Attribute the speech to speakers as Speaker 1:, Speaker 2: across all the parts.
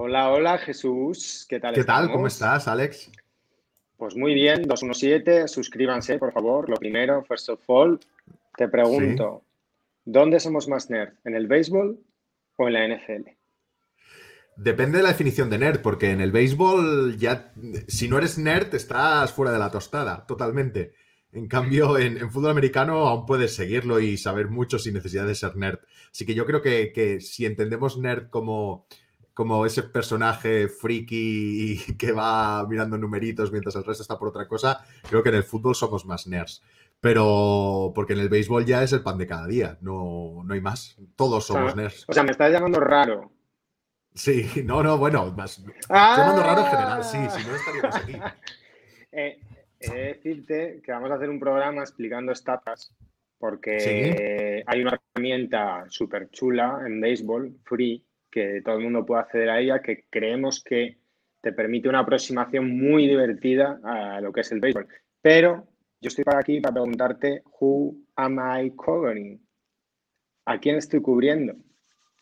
Speaker 1: Hola, hola Jesús, ¿qué tal?
Speaker 2: ¿Qué tal? ¿Cómo estás, Alex?
Speaker 1: Pues muy bien, 217, suscríbanse, por favor. Lo primero, first of all, te pregunto, ¿dónde somos más nerd? ¿En el béisbol o en la NFL?
Speaker 2: Depende de la definición de nerd, porque en el béisbol ya, si no eres nerd, estás fuera de la tostada, totalmente. En cambio, en, fútbol americano aún puedes seguirlo y saber mucho sin necesidad de ser nerd. Así que yo creo que, si entendemos nerd como, como ese personaje friki que va mirando numeritos mientras el resto está por otra cosa, creo que en el fútbol somos más nerds. Pero porque en el béisbol ya es el pan de cada día, no, no hay más. Todos somos nerds.
Speaker 1: O sea, me estás llamando raro.
Speaker 2: Sí, no, no, bueno, más. ¡Ah! llamando raro en general, sí, si no estaríamos aquí.
Speaker 1: Eh, he de decirte que vamos a hacer un programa explicando estatas, porque hay una herramienta súper chula en béisbol, free, que todo el mundo puede acceder a ella, que creemos que te permite una aproximación muy divertida a lo que es el béisbol. Pero yo estoy para aquí para preguntarte, ¿Who am I covering? ¿A quién estoy cubriendo?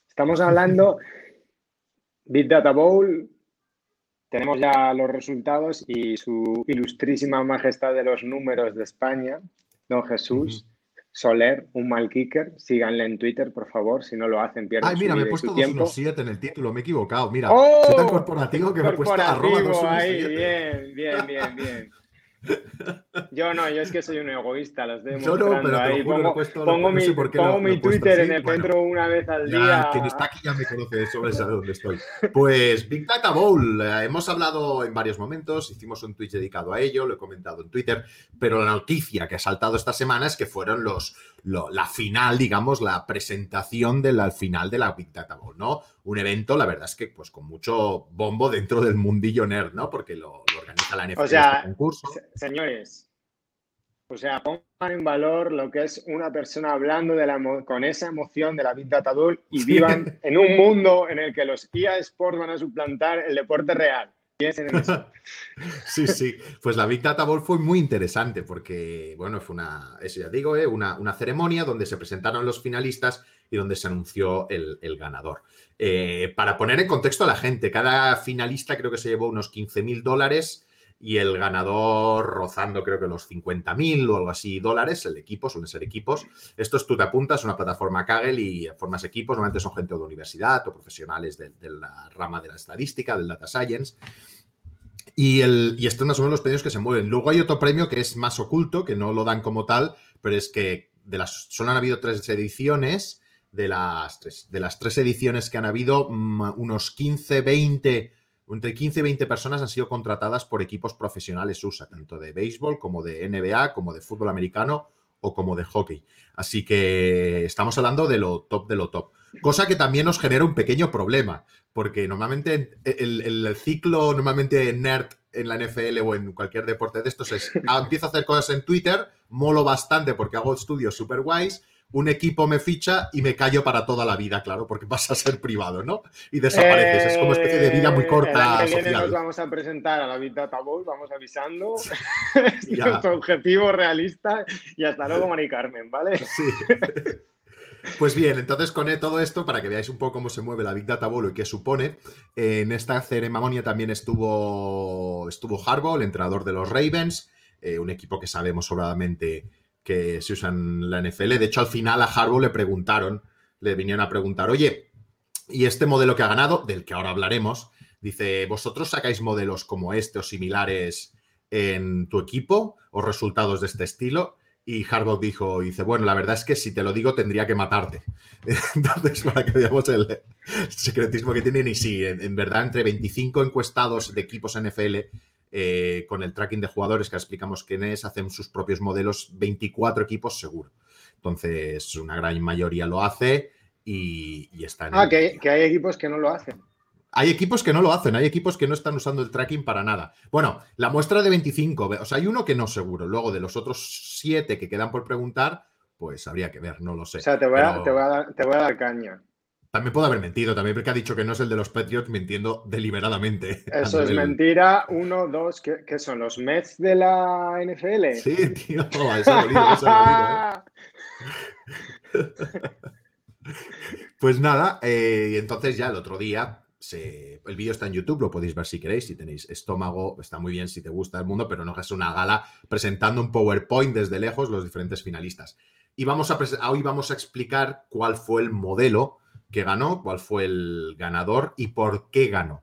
Speaker 1: Estamos hablando Big Data Bowl, tenemos ya los resultados y su ilustrísima majestad de los números de España, don Jesús. Soler, un mal kicker, síganle en Twitter, por favor, si no lo hacen, pierden
Speaker 2: Ay, mira, me he puesto 217 en el título, me he equivocado, mira, ¡Oh! soy tan corporativo que me he puesto arroba
Speaker 1: ahí, bien, bien, bien, bien. Yo no, yo es que soy un egoísta, los dejo
Speaker 2: Yo no, pero ahí.
Speaker 1: Pongo, pongo, mi, pongo mi Twitter en el centro una vez al día.
Speaker 2: Quien está aquí ya me conoce, eso sabe dónde estoy. Pues Big Data Bowl, eh, hemos hablado en varios momentos, hicimos un Twitch dedicado a ello, lo he comentado en Twitter, pero la noticia que ha saltado esta semana es que fueron los, la final, digamos, la presentación de la final de la Big Data Bowl, ¿no? Un evento, la verdad es que pues con mucho bombo dentro del mundillo nerd, ¿no? Porque lo, organiza la NFL
Speaker 1: o sea, este concurso. Señores, o sea, pongan en valor lo que es una persona hablando de la, con esa emoción de la Big Data Bowl y vivan en un mundo en el que los EA Sports van a suplantar el deporte real.
Speaker 2: sí, sí. Pues la Big Data Bowl fue muy interesante porque, bueno, fue una, eso ya digo, ¿eh? una, ceremonia donde se presentaron los finalistas y donde se anunció el, ganador. Eh, para poner en contexto a la gente, cada finalista creo que se llevó unos 15 mil dólares y el ganador rozando creo que los 50 mil o algo así dólares, el equipo, suelen ser equipos. Esto es tú te apuntas, una plataforma Kaggle y formas equipos, normalmente son gente de universidad o profesionales de, la rama de la estadística, del data science. Y, el, y estos son los premios que se mueven. Luego hay otro premio que es más oculto, que no lo dan como tal, pero es que de las, solo han habido tres ediciones. De las, tres, de las tres ediciones que han habido, mm, unos 15, 20 entre 15 y 20 personas han sido contratadas por equipos profesionales USA, tanto de béisbol como de NBA, como de fútbol americano o como de hockey. Así que estamos hablando de lo top de lo top. Cosa que también nos genera un pequeño problema, porque normalmente el, ciclo, normalmente nerd en la NFL o en cualquier deporte de estos es, ah, empiezo a hacer cosas en Twitter, molo bastante porque hago estudios super guays, un equipo me ficha y me callo para toda la vida, claro, porque vas a ser privado, ¿no? Y desapareces. es como especie de vida muy eh, corta.
Speaker 1: El social. nos vamos a presentar a la vida Bowl, vamos avisando. nuestro objetivo realista y hasta luego, Mari Carmen, ¿vale? Sí.
Speaker 2: Pues bien, entonces con todo esto, para que veáis un poco cómo se mueve la Big Data Bowl y qué supone, en esta ceremonia también estuvo, estuvo Harbaugh, el entrenador de los Ravens, eh, un equipo que sabemos sobradamente que se usan en la NFL. De hecho, al final a Harbaugh le preguntaron, le vinieron a preguntar, oye, ¿y este modelo que ha ganado, del que ahora hablaremos? Dice, ¿vosotros sacáis modelos como este o similares en tu equipo o resultados de este estilo? Y Harbaugh dijo, dice, bueno, la verdad es que si te lo digo tendría que matarte. Entonces, para que veamos el secretismo que tienen. Y sí, en, verdad, entre 25 encuestados de equipos NFL eh, con el tracking de jugadores que explicamos quién es, hacen sus propios modelos, 24 equipos seguro. Entonces, una gran mayoría lo hace y, está en
Speaker 1: Ah, que, hay equipos que no lo hacen.
Speaker 2: Hay equipos que no lo hacen, hay equipos que no están usando el tracking para nada. Bueno, la muestra de 25, o sea, hay uno que no seguro. Luego de los otros 7 que quedan por preguntar, pues habría que ver, no lo sé.
Speaker 1: O sea, te voy, a, te voy a dar caña.
Speaker 2: También puede haber mentido, también porque ha dicho que no es el de los Patriots mintiendo deliberadamente.
Speaker 1: Eso es mentira. Uno, dos, ¿qué, son? ¿Los Mets de la NFL?
Speaker 2: Sí, tío, eso ha eso ¿eh? Pues nada, eh, y entonces ya el otro día, el vídeo está en YouTube, lo podéis ver si queréis, si tenéis estómago, está muy bien si te gusta el mundo, pero no es una gala presentando un PowerPoint desde lejos los diferentes finalistas. Y vamos a hoy vamos a explicar cuál fue el modelo que ganó, cuál fue el ganador y por qué ganó.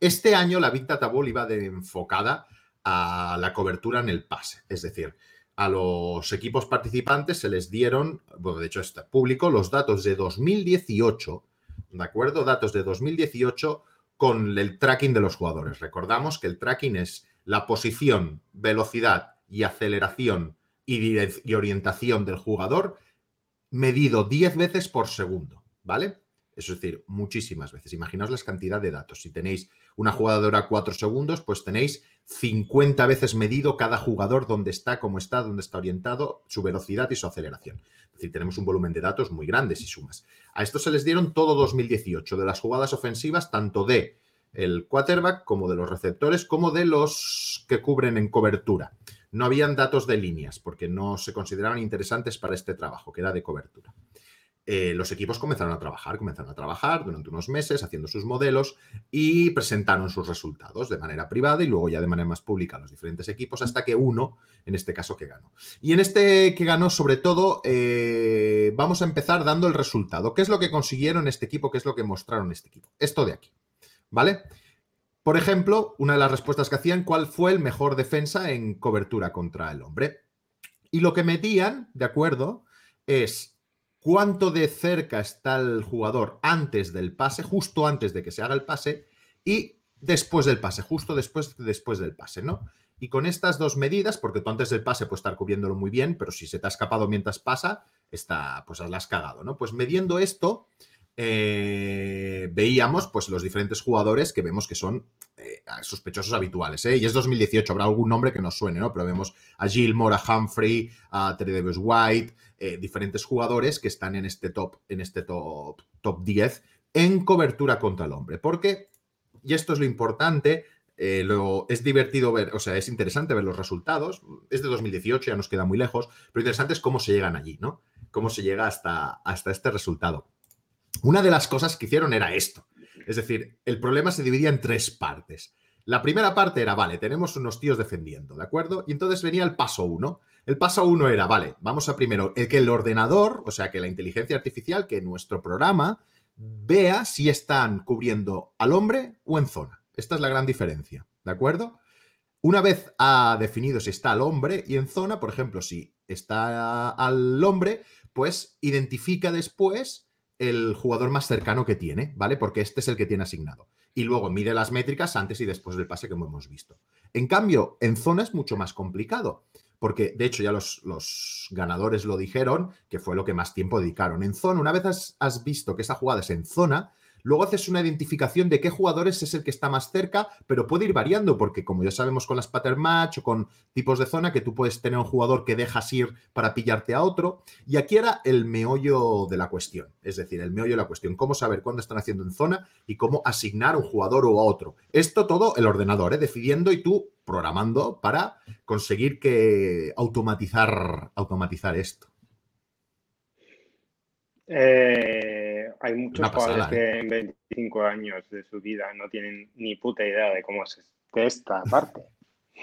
Speaker 2: Este año la Big Data iba de enfocada a la cobertura en el pase, es decir, a los equipos participantes se les dieron, bueno, de hecho está público, los datos de 2018, ¿de acuerdo? Datos de 2018 con el tracking de los jugadores. Recordamos que el tracking es la posición, velocidad y aceleración y, y orientación del jugador medido 10 veces por segundo, ¿vale? Es decir, muchísimas veces. Imaginaos la cantidad de datos. Si tenéis una jugadora a 4 segundos, pues tenéis 50 veces medido cada jugador dónde está, cómo está, dónde está orientado, su velocidad y su aceleración. Es decir, tenemos un volumen de datos muy grande si sumas. A esto se les dieron todo 2018 de las jugadas ofensivas, tanto de el quarterback como de los receptores, como de los que cubren en cobertura. No habían datos de líneas porque no se consideraban interesantes para este trabajo, que era de cobertura. Eh, los equipos comenzaron a trabajar, comenzaron a trabajar durante unos meses haciendo sus modelos y presentaron sus resultados de manera privada y luego ya de manera más pública a los diferentes equipos hasta que uno, en este caso, que ganó. Y en este que ganó, sobre todo, eh, vamos a empezar dando el resultado. ¿Qué es lo que consiguieron este equipo? ¿Qué es lo que mostraron este equipo? Esto de aquí, ¿vale? Por ejemplo, una de las respuestas que hacían, ¿cuál fue el mejor defensa en cobertura contra el hombre? Y lo que metían, ¿de acuerdo? Es cuánto de cerca está el jugador antes del pase, justo antes de que se haga el pase, y después del pase, justo después, después del pase, ¿no? Y con estas dos medidas, porque tú antes del pase puedes estar cubriéndolo muy bien, pero si se te ha escapado mientras pasa, está, pues la has cagado, ¿no? Pues midiendo esto, eh, veíamos pues los diferentes jugadores que vemos que son eh, sospechosos habituales. ¿eh? Y es 2018, habrá algún nombre que nos suene, ¿no? Pero vemos a Gilmore, a Humphrey, a Terry White, diferentes jugadores que están en este top, en este top, top 10 en cobertura contra el hombre. Porque, y esto es lo importante, lo, es divertido ver, o sea, es interesante ver los resultados. Es de 2018, ya nos queda muy lejos, pero interesante es cómo se llegan allí, ¿no? Cómo se llega hasta, hasta este resultado. Una de las cosas que hicieron era esto. Es decir, el problema se dividía en tres partes. La primera parte era, vale, tenemos unos tíos defendiendo, ¿de acuerdo? Y entonces venía el paso uno. El paso uno era, vale, vamos a primero, el que el ordenador, o sea, que la inteligencia artificial, que nuestro programa, vea si están cubriendo al hombre o en zona. Esta es la gran diferencia, ¿de acuerdo? Una vez ha definido si está al hombre y en zona, por ejemplo, si está al hombre, pues identifica después el jugador más cercano que tiene, ¿vale? Porque este es el que tiene asignado. Y luego mide las métricas antes y después del pase, como hemos visto. En cambio, en zona es mucho más complicado, porque de hecho ya los, los ganadores lo dijeron, que fue lo que más tiempo dedicaron. En zona, una vez has, has visto que esa jugada es en zona, Luego haces una identificación de qué jugadores es el que está más cerca, pero puede ir variando, porque como ya sabemos con las pattern match o con tipos de zona, que tú puedes tener un jugador que dejas ir para pillarte a otro. Y aquí era el meollo de la cuestión, es decir, el meollo de la cuestión, cómo saber cuándo están haciendo en zona y cómo asignar un jugador o a otro. Esto todo el ordenador, ¿eh? decidiendo y tú programando para conseguir que automatizar, automatizar esto.
Speaker 1: Eh, hay muchos jugadores que ¿eh? en 25 años de su vida no tienen ni puta idea de cómo es esta parte.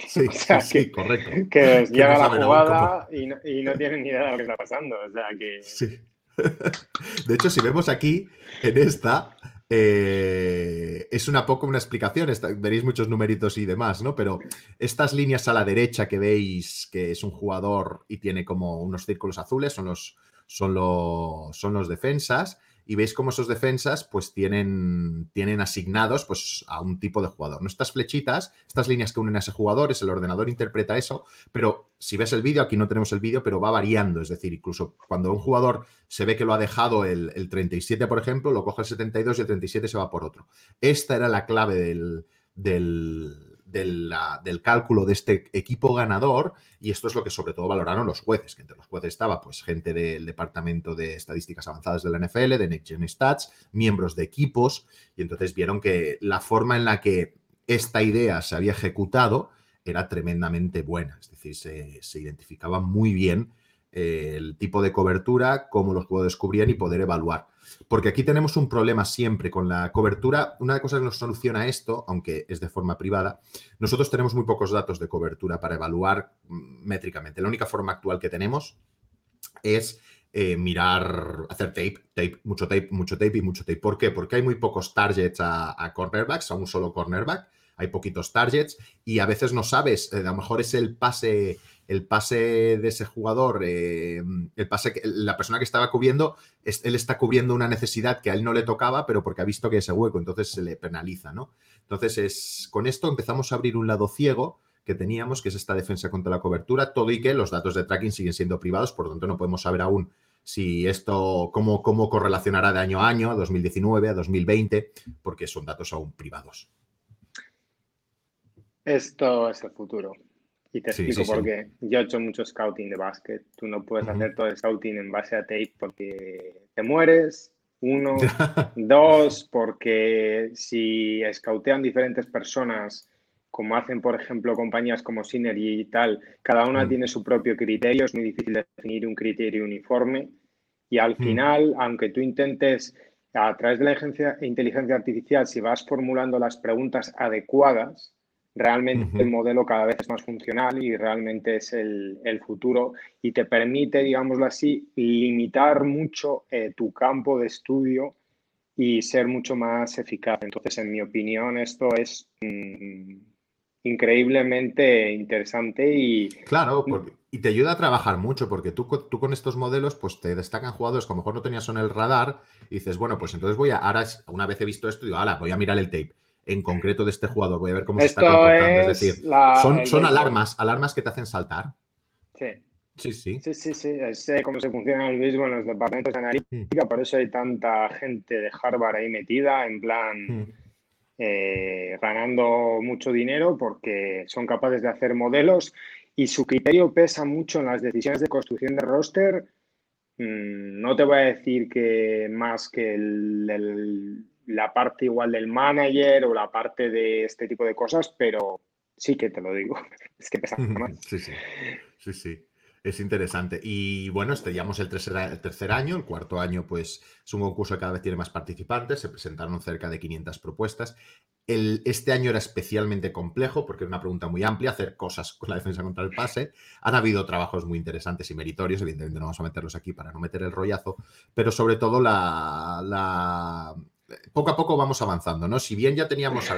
Speaker 2: Sí, sí, correcto.
Speaker 1: Que llega la jugada y no, tienen ni idea de lo que está pasando. O sea que...
Speaker 2: Sí. De hecho, si vemos aquí, en esta, eh, es una poco una explicación, veréis muchos numeritos y demás, ¿no? Pero estas líneas a la derecha que veis, que es un jugador y tiene como unos círculos azules, son los, son, los, son los defensas y veis cómo esos defensas pues tienen, tienen asignados pues a un tipo de jugador. ¿no? Estas flechitas, estas líneas que unen a ese jugador, es el ordenador interpreta eso, pero si ves el vídeo, aquí no tenemos el vídeo, pero va variando, es decir, incluso cuando un jugador se ve que lo ha dejado el, el 37, por ejemplo, lo coge el 72 y el 37 se va por otro. Esta era la clave del, del del, cálculo de este equipo ganador y esto es lo que sobre todo valoraron los jueces, que entre los jueces estaba pues gente del Departamento de Estadísticas Avanzadas de la NFL, de Next Gen Stats, miembros de equipos y entonces vieron que la forma en la que esta idea se había ejecutado era tremendamente buena, es decir, se identificaba muy bien eh, el tipo de cobertura, cómo los jugadores cubrían y poder evaluar. Porque aquí tenemos un problema siempre con la cobertura. Una de las cosas que nos soluciona esto, aunque es de forma privada, nosotros tenemos muy pocos datos de cobertura para evaluar mm, métricamente. La única forma actual que tenemos es eh, mirar, hacer tape, tape, mucho tape, mucho tape y mucho tape. ¿Por qué? Porque hay muy pocos targets a, cornerbacks, a un solo cornerback, hay poquitos targets y a veces no sabes, eh, a lo mejor es el pase, el pase de ese jugador, eh, el pase que la persona que estaba cubriendo, él está cubriendo una necesidad que a él no le tocaba, pero porque ha visto que ese hueco, entonces se le penaliza, ¿no? Entonces, es, con esto empezamos a abrir un lado ciego que teníamos, que es esta defensa contra la cobertura, todo y que los datos de tracking siguen siendo privados, por lo tanto no podemos saber aún si esto, cómo, cómo correlacionará de año a año, a 2019, a 2020, porque son datos aún privados.
Speaker 1: Esto es el futuro. Y te explico por qué. Yo he hecho mucho scouting de básquet. Tú no puedes hacer todo el scouting en base a tape porque te mueres. Uno, dos, porque si scoutean diferentes personas como hacen, por ejemplo, compañías como Synergy y tal, cada una mm. tiene su propio criterio, es muy difícil definir un criterio uniforme y al mm. final, aunque tú intentes a través de la inteligencia artificial, si vas formulando las preguntas adecuadas, realmente el modelo cada vez es más funcional y realmente es el, futuro y te permite, digámoslo así, limitar mucho eh, tu campo de estudio y ser mucho más eficaz. Entonces, en mi opinión, esto es mm, increíblemente interesante y...
Speaker 2: Claro, y te ayuda a trabajar mucho, porque tú, tú con estos modelos pues te destacan jugadores que a lo mejor no tenías en el radar y dices, bueno, pues entonces voy a, ahora una vez he visto esto, digo, ahora voy a mirar el tape en concreto de este jugador, voy a ver cómo se está comportando. Es, decir, son, son alarmas, alarmas que te hacen saltar.
Speaker 1: Sí.
Speaker 2: Sí, sí.
Speaker 1: Sí, sí, sí. Sé cómo se funciona el mismo en los departamentos de analítica, por eso hay tanta gente de Harvard ahí metida, en plan... Mm. Eh, ganando mucho dinero porque son capaces de hacer modelos y su criterio pesa mucho en las decisiones de construcción de roster. Mm, no te voy a decir que más que la parte igual del manager o la parte de este tipo de cosas, pero sí que te lo digo. es que pesa más.
Speaker 2: Sí, sí. Sí, sí. Es interesante. Y bueno, estrellamos el tercer, el tercer año, el cuarto año pues es un concurso que cada vez tiene más participantes, se presentaron cerca de 500 propuestas. El, este año era especialmente complejo porque era una pregunta muy amplia, hacer cosas con la defensa contra el pase. Han habido trabajos muy interesantes y meritorios, evidentemente no vamos a meterlos aquí para no meter el rollazo, pero sobre todo la, la... poco a poco vamos avanzando, ¿no? Si bien ya teníamos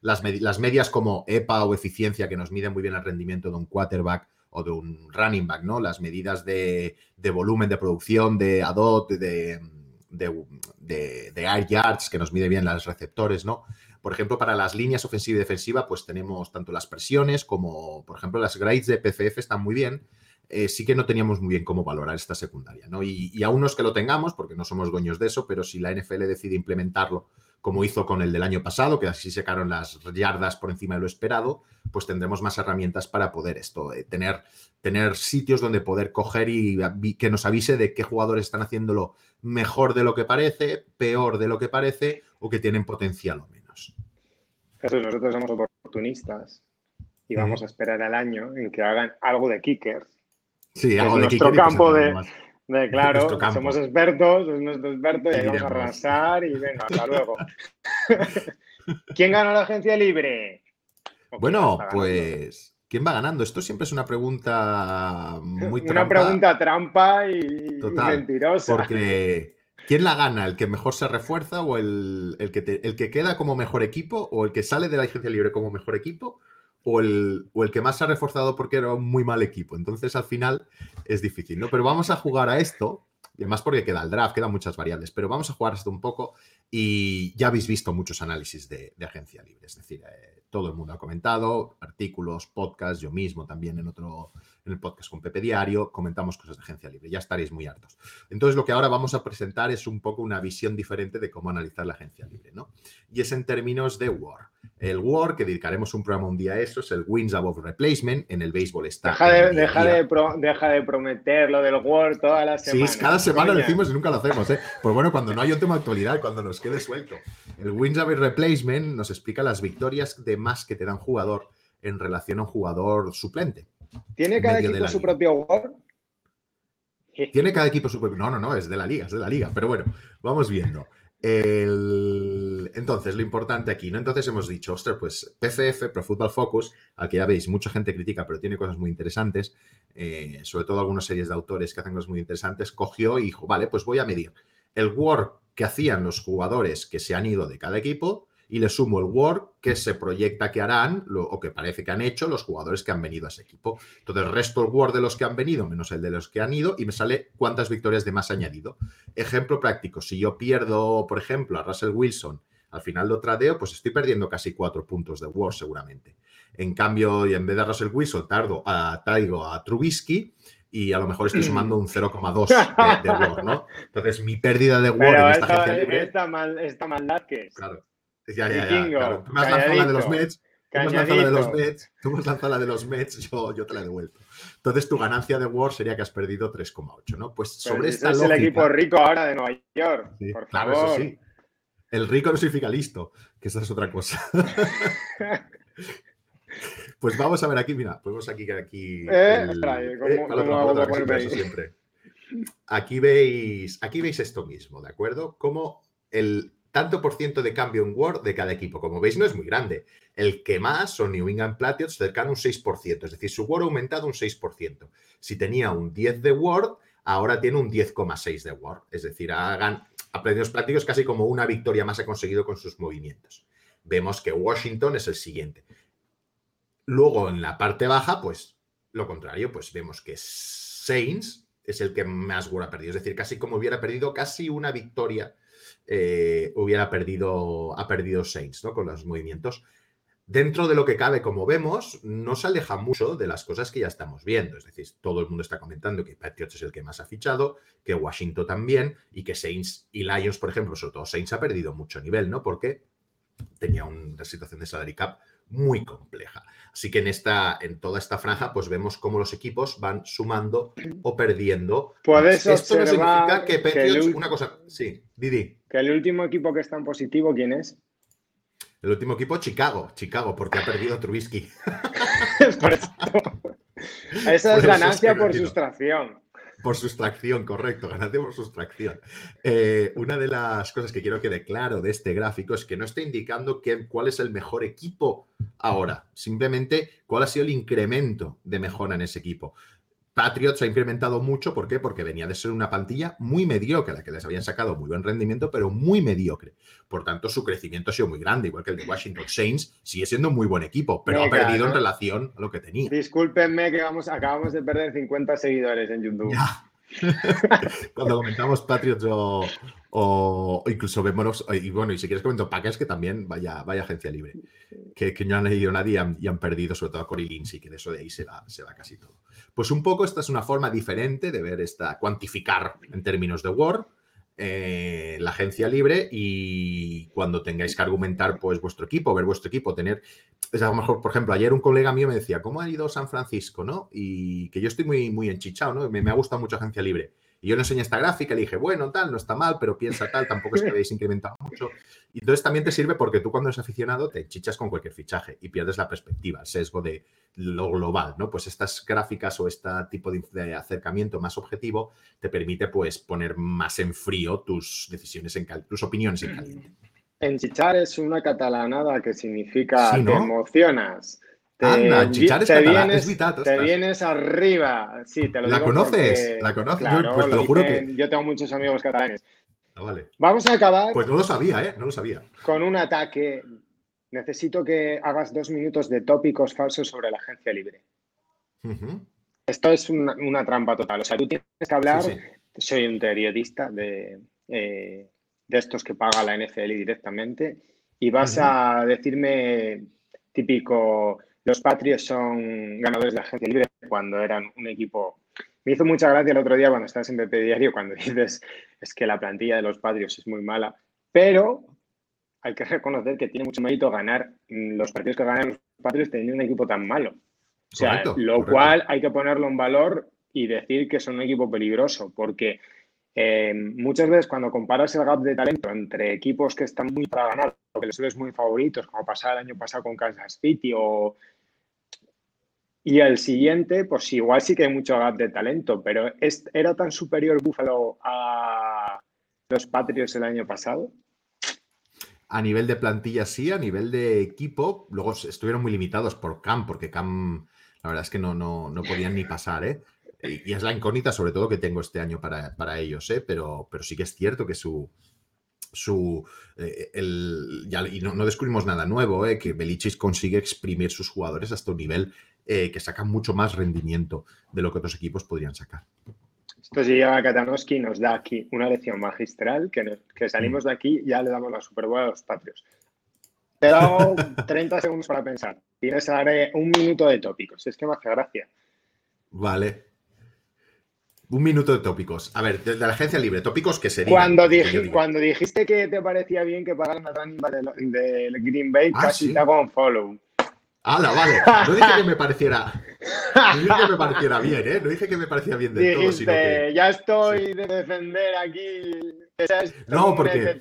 Speaker 2: las, las medias como EPA o eficiencia que nos miden muy bien el rendimiento de un quarterback, o de un running back, ¿no? Las medidas de, volumen de producción, de ADOT, de, de, air yards, que nos mide bien los receptores, ¿no? Por ejemplo, para las líneas ofensiva y defensiva, pues tenemos tanto las presiones como, por ejemplo, las grades de PCF están muy bien. Eh, sí que no teníamos muy bien cómo valorar esta secundaria, ¿no? Y, y aún no es que lo tengamos, porque no somos dueños de eso, pero si la NFL decide implementarlo como hizo con el del año pasado, que así sacaron las yardas por encima de lo esperado, pues tendremos más herramientas para poder esto, eh, tener, tener sitios donde poder coger y que nos avise de qué jugadores están haciéndolo mejor de lo que parece, peor de lo que parece o que tienen potencial o menos.
Speaker 1: Jesús, nosotros somos oportunistas y vamos a esperar al año en que hagan algo de kickers.
Speaker 2: Sí, algo de
Speaker 1: nuestro campo de, claro, somos expertos, es nuestro experto y vamos a arrasar y venga, hasta luego. ¿Quién gana la agencia libre?
Speaker 2: Bueno, pues, ¿quién va ganando? Esto siempre es una pregunta muy
Speaker 1: trampa. Una pregunta trampa y, mentirosa.
Speaker 2: Porque, ¿quién la gana? ¿El que mejor se refuerza o el, que el que queda como mejor equipo o el que sale de la agencia libre como mejor equipo? O el, que más se ha reforzado porque era un muy mal equipo. Entonces, al final es difícil, ¿no? Pero vamos a jugar a esto, y además porque queda el draft, quedan muchas variables, pero vamos a jugar esto un poco y ya habéis visto muchos análisis de, agencia libre, es decir, eh, todo el mundo ha comentado, artículos, podcasts, yo mismo también en otro, en el podcast con Pepe Diario, comentamos cosas de agencia libre, ya estaréis muy hartos. Entonces, lo que ahora vamos a presentar es un poco una visión diferente de cómo analizar la agencia libre, ¿no? Y es en términos de WAR. El WAR, que dedicaremos un programa un día a eso, es el Wins Above Replacement, en el béisbol está.
Speaker 1: Deja de, deja de, deja de prometer lo del WAR todas las semanas.
Speaker 2: Sí, cada semana lo decimos y nunca lo hacemos, ¿eh? Pues bueno, cuando no hay un tema de actualidad, cuando nos quede suelto. El Wins Above Replacement nos explica las victorias de más que te dan jugador en relación a un jugador suplente.
Speaker 1: ¿Tiene cada equipo su propio WAR?
Speaker 2: Tiene cada equipo su No, no, no, es de la liga, es de la liga. Pero bueno, vamos viendo. Entonces, lo importante aquí, ¿no? Entonces hemos dicho, ostras, pues PFF, Pro Football Focus, al que ya veis, mucha gente critica, pero tiene cosas muy interesantes, eh, sobre todo algunas series de autores que hacen cosas muy interesantes, cogió y dijo, vale, pues voy a medir el work que hacían los jugadores que se han ido de cada equipo y le sumo el work que se proyecta que harán o que parece que han hecho los jugadores que han venido a ese equipo. Entonces, resto el work de los que han venido menos el de los que han ido y me sale cuántas victorias de más añadido. Ejemplo práctico, si yo pierdo, por ejemplo, a Russell Wilson al final lo tradeo, pues estoy perdiendo casi cuatro puntos de work seguramente. En cambio, y en vez de Russell Wilson, tardo a, traigo a Trubisky y a lo mejor estoy sumando un 0,2 de, de ¿no? Entonces, mi pérdida de Word en esta, agencia libre...
Speaker 1: Esta, mal, esta maldad que es.
Speaker 2: Claro. Ya, ya, ya. Claro. Tú me has lanzado la de los Mets, tú me has lanzado la de los Mets, tú me has lanzado la de los Mets, yo, yo te la he devuelto. Entonces, tu ganancia de Word sería que has perdido 3,8, ¿no? Pues sobre esta
Speaker 1: es
Speaker 2: lógica...
Speaker 1: el equipo rico ahora de Nueva York, por
Speaker 2: claro,
Speaker 1: favor.
Speaker 2: Eso sí. El rico no significa listo, que esa es otra cosa. Pues vamos a ver aquí, mira, podemos aquí aquí.
Speaker 1: Eh, siempre.
Speaker 2: Aquí veis, aquí veis esto mismo, ¿de acuerdo? Como el tanto por ciento de cambio en Word de cada equipo. Como veis, no es muy grande. El que más son New England Patriots, cercano a un 6%. Es decir, su Word ha aumentado un 6%. Si tenía un 10 de Word, ahora tiene un 10,6 de Word. Es decir, hagan a precios prácticos casi como una victoria más ha conseguido con sus movimientos. Vemos que Washington es el siguiente. Luego, en la parte baja, pues lo contrario, pues vemos que Saints es el que más Word ha perdido. Es decir, casi como hubiera perdido casi una victoria, eh, hubiera perdido, ha perdido Saints, ¿no? Con los movimientos. Dentro de lo que cabe, como vemos, no se aleja mucho de las cosas que ya estamos viendo. Es decir, todo el mundo está comentando que Patriots es el que más ha fichado, que Washington también, y que Saints y Lions, por ejemplo, sobre todo Saints ha perdido mucho nivel, ¿no? Porque tenía una situación de salary cap muy compleja. Así que en, esta, en toda esta franja, pues vemos cómo los equipos van sumando o perdiendo.
Speaker 1: Puedes
Speaker 2: Esto
Speaker 1: no
Speaker 2: significa que Patriots, una cosa, sí, Didi.
Speaker 1: Que el último equipo que está en positivo, ¿quién es?
Speaker 2: El último equipo, Chicago. Chicago, porque ha perdido Trubisky.
Speaker 1: Esa es ganancia por sustracción.
Speaker 2: Por sustracción, correcto, ganancia por sustracción. Eh, una de las cosas que quiero que quede claro de este gráfico es que no está indicando cuál es el mejor equipo ahora, simplemente cuál ha sido el incremento de mejora en ese equipo. Patriots ha incrementado mucho, ¿por qué? Porque venía de ser una plantilla muy mediocre, la que les habían sacado muy buen rendimiento, pero muy mediocre. Por tanto, su crecimiento ha sido muy grande, igual que el de Washington Saints, sigue siendo un muy buen equipo, pero ha perdido en relación a lo que tenía.
Speaker 1: Discúlpenme que vamos, acabamos de perder 50 seguidores en YouTube.
Speaker 2: Cuando comentamos Patriots o, incluso vemos, y bueno, y si quieres comento Packers, que también vaya, vaya agencia libre, que, no han leído nadie y han, perdido, sobre todo a Corey Lindsay, que de eso de ahí se va, se va casi todo. Pues un poco esta es una forma diferente de ver esta, cuantificar en términos de Word eh, la agencia libre y cuando tengáis que argumentar pues vuestro equipo, ver vuestro equipo, tener, es a lo mejor, por ejemplo, ayer un colega mío me decía, ¿cómo ha ido San Francisco? ¿no? Y que yo estoy muy, muy enchichado, ¿no? Me, me ha gustado mucho agencia libre. Y yo le enseñé esta gráfica, le dije, bueno, tal, no está mal, pero piensa tal, tampoco es que habéis incrementado mucho. Y entonces también te sirve porque tú cuando eres aficionado te chichas con cualquier fichaje y pierdes la perspectiva, el sesgo de lo global, ¿no? Pues estas gráficas o este tipo de, acercamiento más objetivo te permite pues poner más en frío tus decisiones, en tus opiniones en caliente.
Speaker 1: Enchichar es una catalanada que significa te emocionas, te,
Speaker 2: Anda, chichar es vienes,
Speaker 1: te vienes arriba. Sí, te lo
Speaker 2: ¿La conoces? ¿La conoces? pues te lo, juro que...
Speaker 1: Yo tengo muchos amigos catalanes.
Speaker 2: Ah, vale.
Speaker 1: Vamos a acabar.
Speaker 2: Pues no lo sabía, ¿eh? No lo sabía.
Speaker 1: Con un ataque. Necesito que hagas dos minutos de tópicos falsos sobre la agencia libre. Esto es una, trampa total. O sea, tú tienes que hablar. Soy un periodista de, eh, de estos que paga la NFL directamente y vas a decirme típico los Patriots son ganadores de la agencia libre cuando eran un equipo. Me hizo mucha gracia el otro día cuando estás en BP Diario, cuando dices es que la plantilla de los Patriots es muy mala, pero hay que reconocer que tiene mucho mérito ganar los partidos que ganan los Patriots teniendo un equipo tan malo. O sea, lo cual hay que ponerlo en valor y decir que son un equipo peligroso, porque eh, muchas veces cuando comparas el gap de talento entre equipos que están muy para ganar, o que les ves muy favoritos, como pasaba el año pasado con Kansas City o Y el siguiente, pues igual sí que hay mucho gap de talento, pero ¿era tan superior Buffalo a los Patriots el año pasado?
Speaker 2: A nivel de plantilla sí, a nivel de equipo, luego estuvieron muy limitados por Cam, porque Cam, la verdad es que no, no, no podían ni pasar, ¿eh? Y, es la incógnita sobre todo que tengo este año para, para ellos, ¿eh? Pero, pero sí que es cierto que su, su eh, el, y no, descubrimos nada nuevo, ¿eh? que Belichis consigue exprimir sus jugadores hasta un nivel eh, que saca mucho más rendimiento de lo que otros equipos podrían sacar.
Speaker 1: Esto se lleva a Katanowski nos da aquí una lección magistral que, que salimos de aquí y ya le damos la Super Bowl a los Patrios. Te he dado 30 segundos para pensar. Tienes ahora un minuto de tópicos. Es que me hace gracia.
Speaker 2: Vale. Un minuto de tópicos. A ver, de, la agencia libre, tópicos que se
Speaker 1: cuando, cuando dijiste que te parecía bien que pagaran a running del Green Bay, ah, casi te hago un follow.
Speaker 2: ¡Hala, vale! No dije que me pareciera. No dije que me pareciera bien, ¿eh? No dije que me parecía bien del todo, sino que.
Speaker 1: Ya estoy de defender aquí.
Speaker 2: no, porque.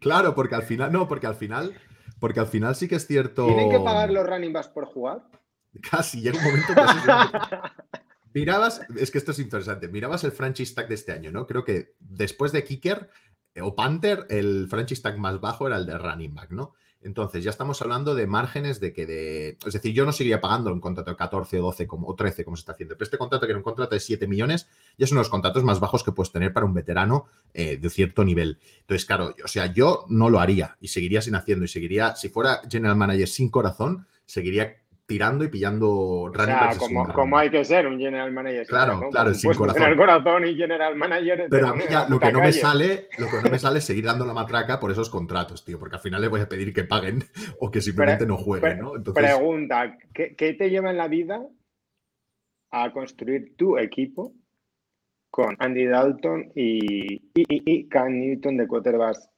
Speaker 2: Claro, porque al final. No, porque al final. Porque al final sí que es cierto.
Speaker 1: ¿Tienen que pagar los running backs por jugar?
Speaker 2: Casi, llega un momento que. Mirabas, es que esto es interesante, mirabas el franchise tag de este año, ¿no? Creo que después de Kicker eh, o Panther, el franchise tag más bajo era el de running back, ¿no? Entonces, ya estamos hablando de márgenes de que de. Es decir, yo no seguiría pagando un contrato de 14 o 12 como, o 13, como se está haciendo. Pero este contrato, que era un contrato de 7 millones, ya es uno de los contratos más bajos que puedes tener para un veterano eh, de cierto nivel. Entonces, claro, o sea, yo no lo haría y seguiría sin haciendo. Y seguiría, si fuera general manager sin corazón, seguiría tirando y pillando
Speaker 1: running o como, como, hay que ser un general manager.
Speaker 2: Claro, claro, sin corazón.
Speaker 1: el corazón y general manager.
Speaker 2: Pero a mí ya lo que no me sale, lo que no me sale es seguir dando la matraca por esos contratos, tío, porque al final le voy a pedir que paguen o que simplemente no jueguen, ¿no?
Speaker 1: Pregunta, ¿qué, te lleva en la vida a construir tu equipo con Andy Dalton y, y, Cam Newton de quarterbacks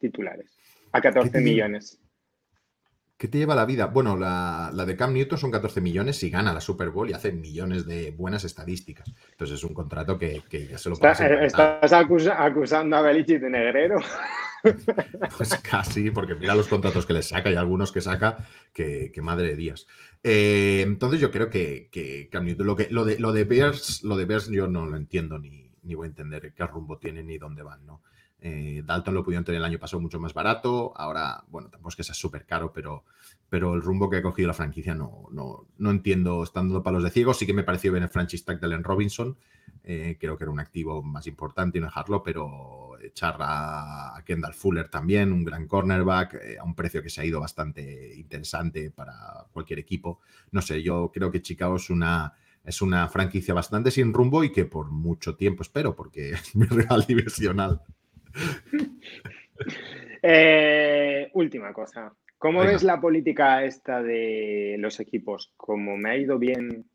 Speaker 1: titulares a 14 millones?
Speaker 2: ¿Qué te lleva la vida? Bueno, la, de Cam Newton son 14 millones y gana la Super Bowl y hace millones de buenas estadísticas. Entonces es un contrato que, ya se lo
Speaker 1: pasa. ¿Estás acusando a Belichick de negrero?
Speaker 2: Pues casi, porque mira los contratos que le saca y algunos que saca, que, madre de días. Eh, entonces yo creo que, Cam Newton, lo, que, lo, de, lo, de Bears, lo de Bears yo no lo entiendo ni, ni voy a entender qué rumbo tienen ni dónde van, ¿no? Eh, Dalton lo pudieron tener el año pasado mucho más barato. Ahora, bueno, tampoco es que sea súper caro, pero, pero el rumbo que ha cogido la franquicia no, no, no entiendo, estando palos de ciego. Sí que me pareció bien el franchise tag de Robinson. Eh, creo que era un activo más importante y no dejarlo, pero echar a Kendall Fuller también, un gran cornerback, eh, a un precio que se ha ido bastante interesante para cualquier equipo. No sé, yo creo que Chicago es una, es una franquicia bastante sin rumbo y que por mucho tiempo espero, porque es mi real divisional.
Speaker 1: Eh, última cosa. ¿Cómo ves la política esta de los equipos? Como me ha ido bien,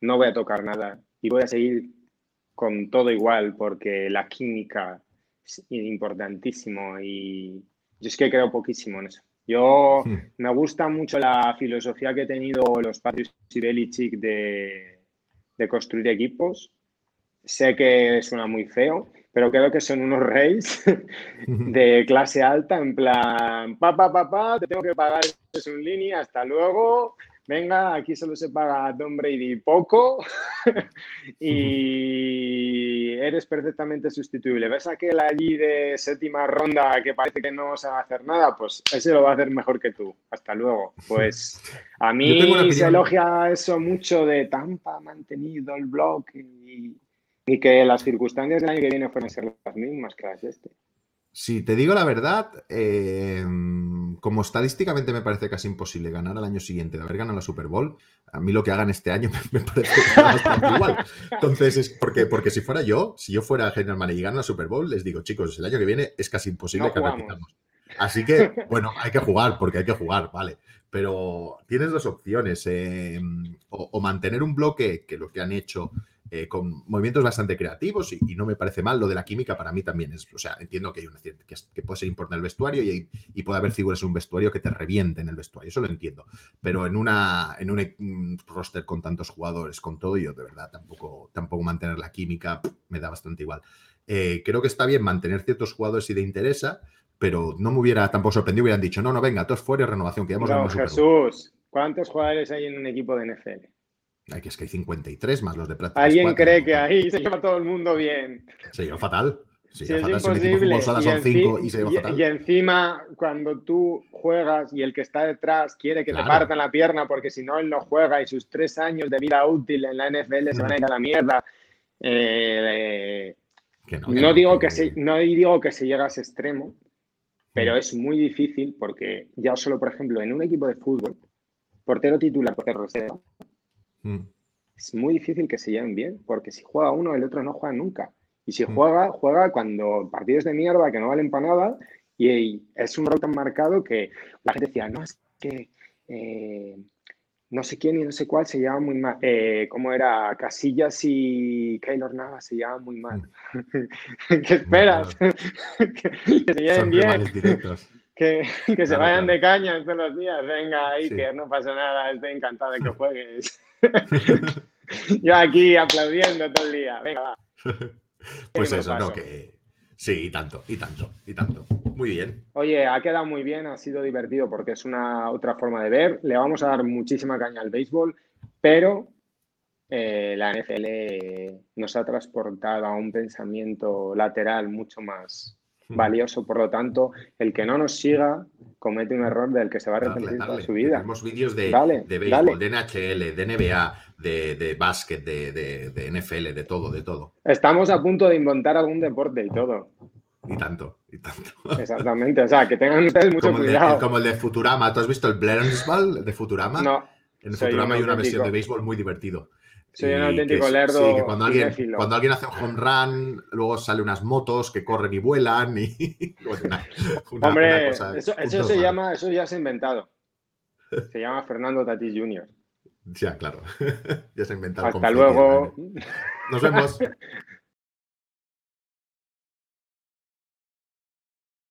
Speaker 1: no voy a tocar nada y voy a seguir con todo igual porque la química es importantísimo y yo es que creo poquísimo en eso. Yo hmm. me gusta mucho la filosofía que he tenido los Patriots y Belichick de, de construir equipos. Sé que suena muy feo, pero creo que son unos reyes de clase alta, en plan, papá, papá, te tengo que pagar es un línea, hasta luego, venga, aquí solo se paga a Tom Brady poco y eres perfectamente sustituible. ¿Ves aquel allí de séptima ronda que parece que no sabe hacer nada? Pues ese lo va a hacer mejor que tú. Hasta luego. Pues a mí se elogia eso mucho de Tampa ha mantenido el bloque y y que las circunstancias del año que viene fueran a ser las mismas que las de este.
Speaker 2: Si te digo la verdad, eh, como estadísticamente me parece casi imposible ganar al año siguiente de haber ganado la Super Bowl, a mí lo que hagan este año me, parece bastante igual. Entonces, es porque, porque si fuera yo, si yo fuera General Manager y gano la Super Bowl, les digo, chicos, el año que viene es casi imposible que repitamos. Así que, bueno, hay que jugar, porque hay que jugar, vale. Pero tienes dos opciones. Eh, o, mantener un bloque, que lo que han hecho eh, con movimientos bastante creativos y, no me parece mal. Lo de la química para mí también es, o sea, entiendo que hay una cierta, que, puede ser importante el vestuario y, puede haber figuras en un vestuario que te revienten el vestuario, eso lo entiendo. Pero en, una, en un, roster con tantos jugadores, con todo, yo de verdad tampoco, tampoco mantener la química me da bastante igual. Eh, creo que está bien mantener ciertos jugadores si te interesa, pero no me hubiera tampoco sorprendido, hubieran dicho, no, no, venga, todos fuera renovación, que ya hemos
Speaker 1: no, Jesús, ¿Cuántos jugadores hay en un equipo de NFL?
Speaker 2: Hay que es que hay 53 más los de práctica.
Speaker 1: ¿Alguien cree que ahí se lleva todo el mundo bien?
Speaker 2: Se lleva fatal.
Speaker 1: Si es imposible. y, encima, cuando tú juegas y el que está detrás quiere que te partan la pierna porque si no él no juega y sus tres años de vida útil en la NFL se van a ir a la mierda. Eh, no, digo que se, no digo que se llegue a ese extremo, pero mm. es muy difícil porque ya solo, por ejemplo, en un equipo de fútbol, portero titular, portero reserva, mm. es muy difícil que se lleven bien, porque si juega uno, el otro no juega nunca. Y si mm. juega, juega cuando partidos de mierda que no valen para nada y, es un rol tan marcado que la gente decía, no, es que eh, no sé quién y no sé cuál se llama muy mal. Eh, ¿Cómo era? Casillas y Keylor Nava se llama muy mal. Mm. ¿Qué esperas? que, se lleven bien. Que, que se vayan de caña todos los días. Venga, ahí, que no pasa nada, estoy encantado de que juegues. Yo aquí aplaudiendo todo el día. Venga, va.
Speaker 2: Pues eso, ¿no? Que sí, y tanto, y tanto, y tanto. Muy bien.
Speaker 1: Oye, ha quedado muy bien, ha sido divertido porque es una otra forma de ver. Le vamos a dar muchísima caña al béisbol, pero eh, la NFL nos ha transportado a un pensamiento lateral mucho más valioso. Por lo tanto, el que no nos siga comete un error del que se va a arrepentir toda su vida.
Speaker 2: Tenemos vídeos de, de béisbol, de NHL, de NBA, de, de básquet, de, de, NFL, de todo, de todo.
Speaker 1: Estamos a punto de inventar algún deporte y todo.
Speaker 2: Y tanto, y tanto.
Speaker 1: Exactamente, o sea, que tengan ustedes mucho cuidado.
Speaker 2: como el de Futurama. ¿Tú has visto el Ball de Futurama?
Speaker 1: No.
Speaker 2: En Futurama hay una versión de béisbol muy divertido.
Speaker 1: Soy un auténtico lerdo.
Speaker 2: Sí, que cuando alguien, cuando alguien hace un home run, luego salen unas motos que corren y vuelan y.
Speaker 1: Hombre, eso, se llama, eso ya se ha inventado. Se llama Fernando Tatis Jr.
Speaker 2: Ya, claro. ya se ha inventado.
Speaker 1: Hasta luego.
Speaker 2: Nos vemos.